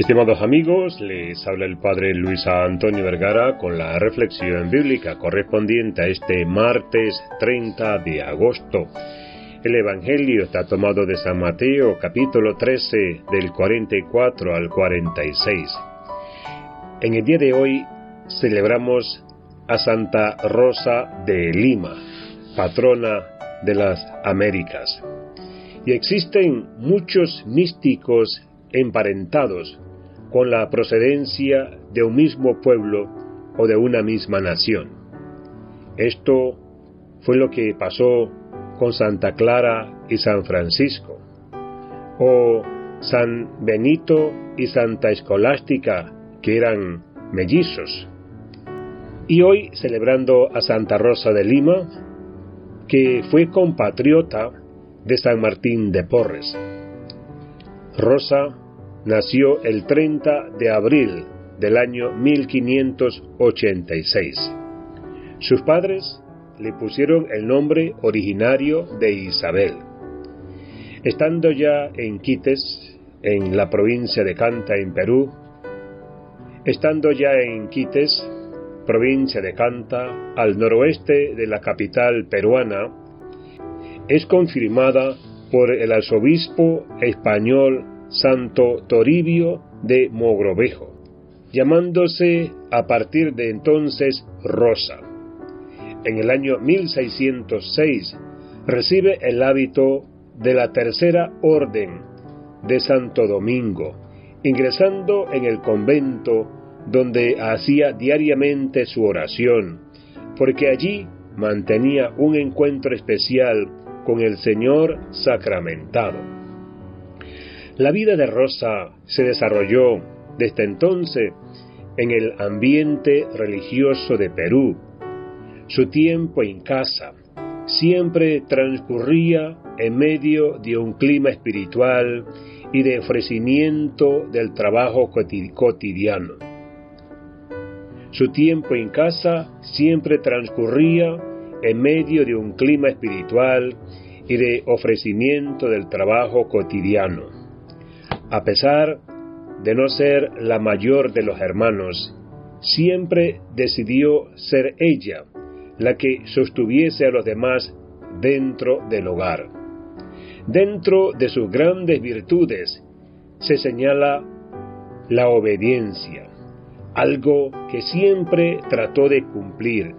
Estimados amigos, les habla el Padre Luis Antonio Vergara con la reflexión bíblica correspondiente a este martes 30 de agosto. El Evangelio está tomado de San Mateo capítulo 13 del 44 al 46. En el día de hoy celebramos a Santa Rosa de Lima, patrona de las Américas. Y existen muchos místicos emparentados con la procedencia de un mismo pueblo o de una misma nación. Esto fue lo que pasó con Santa Clara y San Francisco, o San Benito y Santa Escolástica, que eran mellizos. Y hoy celebrando a Santa Rosa de Lima, que fue compatriota de San Martín de Porres. Rosa nació el 30 de abril del año 1586. Sus padres le pusieron el nombre originario de Isabel. Estando ya en Quites, en la provincia de Canta, en Perú, estando ya en Quites, provincia de Canta, al noroeste de la capital peruana, es confirmada por el arzobispo español Santo Toribio de Mogrovejo, llamándose a partir de entonces Rosa. En el año 1606 recibe el hábito de la Tercera Orden de Santo Domingo, ingresando en el convento donde hacía diariamente su oración, porque allí mantenía un encuentro especial con el Señor sacramentado. La vida de Rosa se desarrolló desde entonces en el ambiente religioso de Perú. Su tiempo en casa siempre transcurría en medio de un clima espiritual y de ofrecimiento del trabajo cotidiano. Su tiempo en casa siempre transcurría en medio de un clima espiritual y de ofrecimiento del trabajo cotidiano. A pesar de no ser la mayor de los hermanos, siempre decidió ser ella la que sostuviese a los demás dentro del hogar. Dentro de sus grandes virtudes se señala la obediencia, algo que siempre trató de cumplir,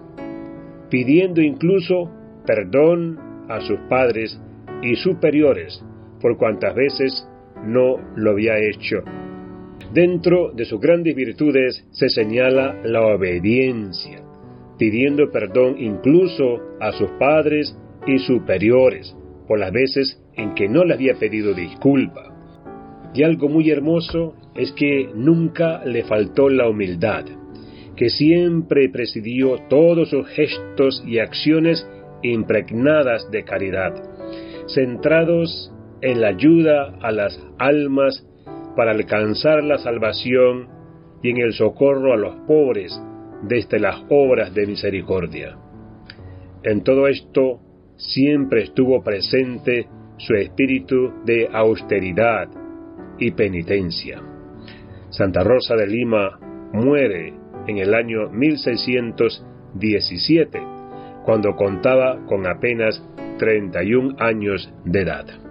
pidiendo incluso perdón a sus padres y superiores por cuantas veces no lo había hecho. Dentro de sus grandes virtudes se señala la obediencia, pidiendo perdón incluso a sus padres y superiores por las veces en que no le había pedido disculpa. Y algo muy hermoso es que nunca le faltó la humildad, que siempre presidió todos sus gestos y acciones impregnadas de caridad, centrados en la ayuda a las almas para alcanzar la salvación y en el socorro a los pobres desde las obras de misericordia. En todo esto siempre estuvo presente su espíritu de austeridad y penitencia. Santa Rosa de Lima muere en el año 1617, cuando contaba con apenas 31 años de edad.